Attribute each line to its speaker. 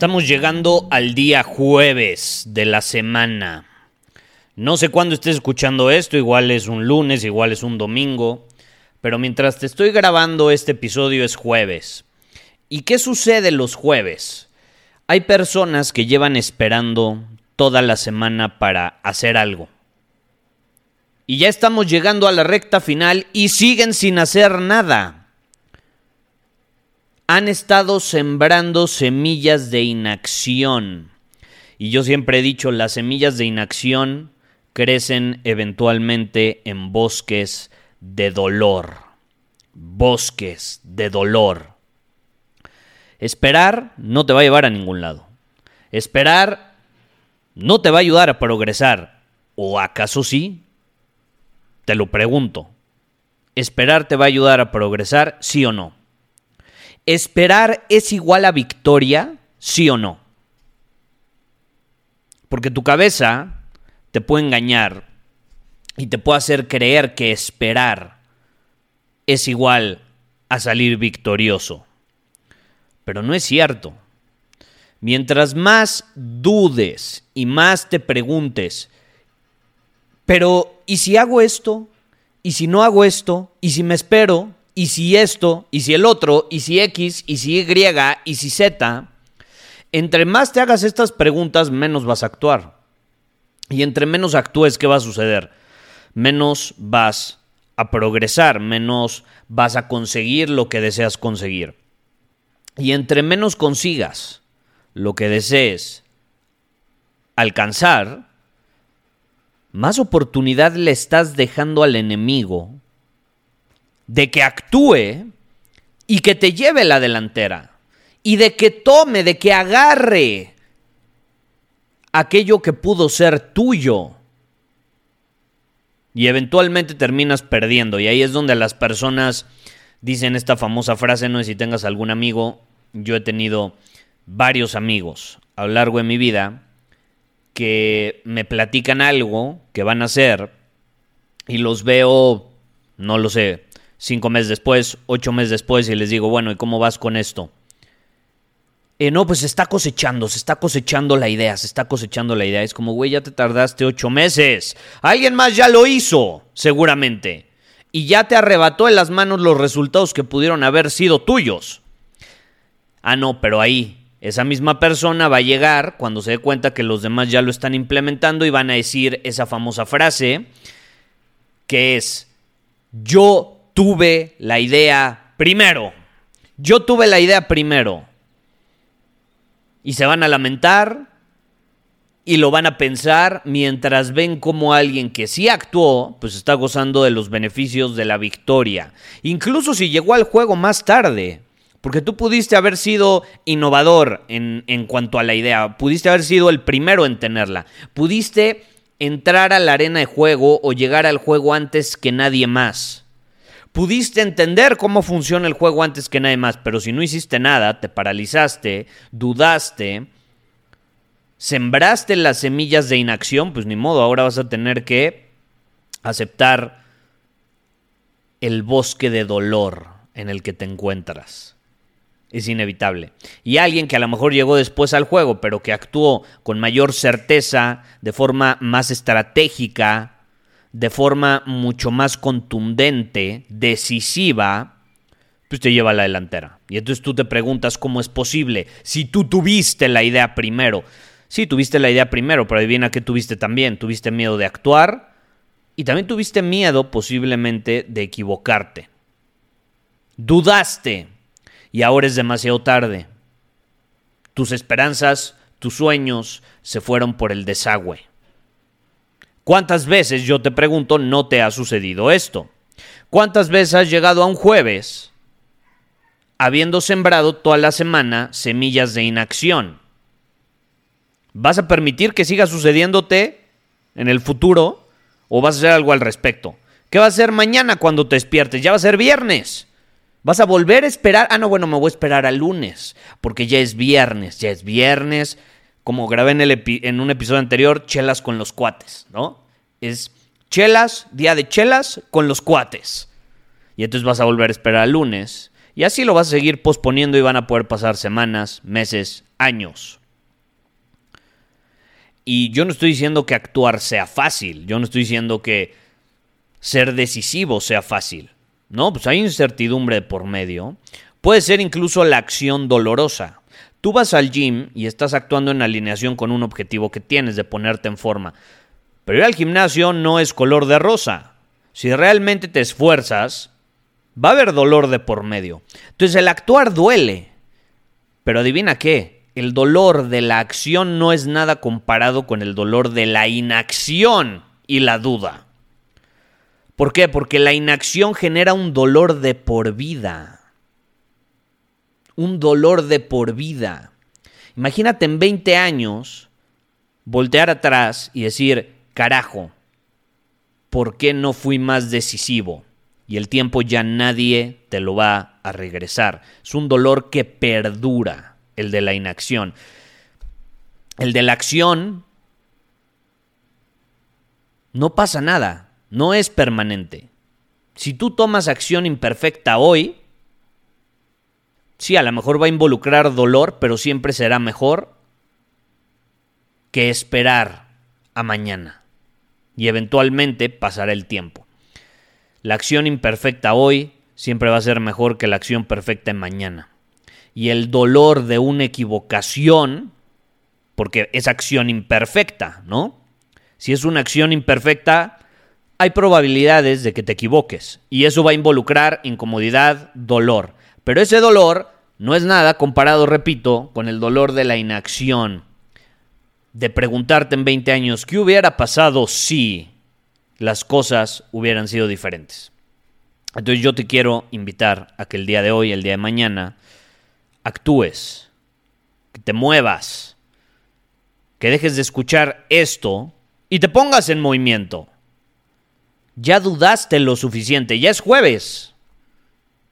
Speaker 1: Estamos llegando al día jueves de la semana. No sé cuándo estés escuchando esto, igual es un lunes, igual es un domingo, pero mientras te estoy grabando este episodio es jueves. ¿Y qué sucede los jueves? Hay personas que llevan esperando toda la semana para hacer algo. Y ya estamos llegando a la recta final y siguen sin hacer nada han estado sembrando semillas de inacción. Y yo siempre he dicho, las semillas de inacción crecen eventualmente en bosques de dolor. Bosques de dolor. Esperar no te va a llevar a ningún lado. Esperar no te va a ayudar a progresar. ¿O acaso sí? Te lo pregunto. ¿Esperar te va a ayudar a progresar, sí o no? ¿Esperar es igual a victoria? ¿Sí o no? Porque tu cabeza te puede engañar y te puede hacer creer que esperar es igual a salir victorioso. Pero no es cierto. Mientras más dudes y más te preguntes, pero ¿y si hago esto? ¿Y si no hago esto? ¿Y si me espero? Y si esto, y si el otro, y si X, y si Y, y si Z, entre más te hagas estas preguntas, menos vas a actuar. Y entre menos actúes, ¿qué va a suceder? Menos vas a progresar, menos vas a conseguir lo que deseas conseguir. Y entre menos consigas lo que desees alcanzar, más oportunidad le estás dejando al enemigo de que actúe y que te lleve la delantera y de que tome, de que agarre aquello que pudo ser tuyo. Y eventualmente terminas perdiendo. Y ahí es donde las personas dicen esta famosa frase, no sé si tengas algún amigo, yo he tenido varios amigos a lo largo de mi vida que me platican algo que van a hacer y los veo, no lo sé, cinco meses después, ocho meses después y les digo, bueno, ¿y cómo vas con esto? Eh, no, pues se está cosechando, se está cosechando la idea, se está cosechando la idea. Es como, güey, ya te tardaste ocho meses. Alguien más ya lo hizo, seguramente. Y ya te arrebató en las manos los resultados que pudieron haber sido tuyos. Ah, no, pero ahí, esa misma persona va a llegar cuando se dé cuenta que los demás ya lo están implementando y van a decir esa famosa frase que es, yo tuve la idea primero. Yo tuve la idea primero. Y se van a lamentar y lo van a pensar mientras ven como alguien que sí actuó, pues está gozando de los beneficios de la victoria. Incluso si llegó al juego más tarde. Porque tú pudiste haber sido innovador en, en cuanto a la idea, pudiste haber sido el primero en tenerla, pudiste entrar a la arena de juego o llegar al juego antes que nadie más. Pudiste entender cómo funciona el juego antes que nadie más, pero si no hiciste nada, te paralizaste, dudaste, sembraste las semillas de inacción, pues ni modo, ahora vas a tener que aceptar el bosque de dolor en el que te encuentras. Es inevitable. Y alguien que a lo mejor llegó después al juego, pero que actuó con mayor certeza, de forma más estratégica, de forma mucho más contundente, decisiva, pues te lleva a la delantera. Y entonces tú te preguntas cómo es posible, si tú tuviste la idea primero, Sí, tuviste la idea primero, pero adivina qué tuviste también. Tuviste miedo de actuar y también tuviste miedo posiblemente de equivocarte. Dudaste y ahora es demasiado tarde. Tus esperanzas, tus sueños se fueron por el desagüe. ¿Cuántas veces, yo te pregunto, no te ha sucedido esto? ¿Cuántas veces has llegado a un jueves habiendo sembrado toda la semana semillas de inacción? ¿Vas a permitir que siga sucediéndote en el futuro o vas a hacer algo al respecto? ¿Qué va a hacer mañana cuando te despiertes? Ya va a ser viernes. ¿Vas a volver a esperar? Ah, no, bueno, me voy a esperar al lunes, porque ya es viernes, ya es viernes. Como grabé en, el en un episodio anterior, chelas con los cuates, ¿no? Es chelas, día de chelas con los cuates. Y entonces vas a volver a esperar al lunes. Y así lo vas a seguir posponiendo y van a poder pasar semanas, meses, años. Y yo no estoy diciendo que actuar sea fácil, yo no estoy diciendo que ser decisivo sea fácil. No, pues hay incertidumbre por medio. Puede ser incluso la acción dolorosa. Tú vas al gym y estás actuando en alineación con un objetivo que tienes de ponerte en forma. Pero ir al gimnasio no es color de rosa. Si realmente te esfuerzas, va a haber dolor de por medio. Entonces el actuar duele. Pero adivina qué, el dolor de la acción no es nada comparado con el dolor de la inacción y la duda. ¿Por qué? Porque la inacción genera un dolor de por vida. Un dolor de por vida. Imagínate en 20 años voltear atrás y decir, carajo, ¿por qué no fui más decisivo? Y el tiempo ya nadie te lo va a regresar. Es un dolor que perdura el de la inacción. El de la acción no pasa nada, no es permanente. Si tú tomas acción imperfecta hoy, sí, a lo mejor va a involucrar dolor, pero siempre será mejor que esperar a mañana. Y eventualmente pasará el tiempo. La acción imperfecta hoy siempre va a ser mejor que la acción perfecta en mañana y el dolor de una equivocación, porque es acción imperfecta, ¿no? Si es una acción imperfecta, hay probabilidades de que te equivoques y eso va a involucrar incomodidad, dolor. Pero ese dolor no es nada comparado, repito, con el dolor de la inacción, de preguntarte en 20 años, ¿qué hubiera pasado si las cosas hubieran sido diferentes? Entonces yo te quiero invitar a que el día de hoy, el día de mañana, actúes, que te muevas, que dejes de escuchar esto y te pongas en movimiento. Ya dudaste lo suficiente, ya es jueves.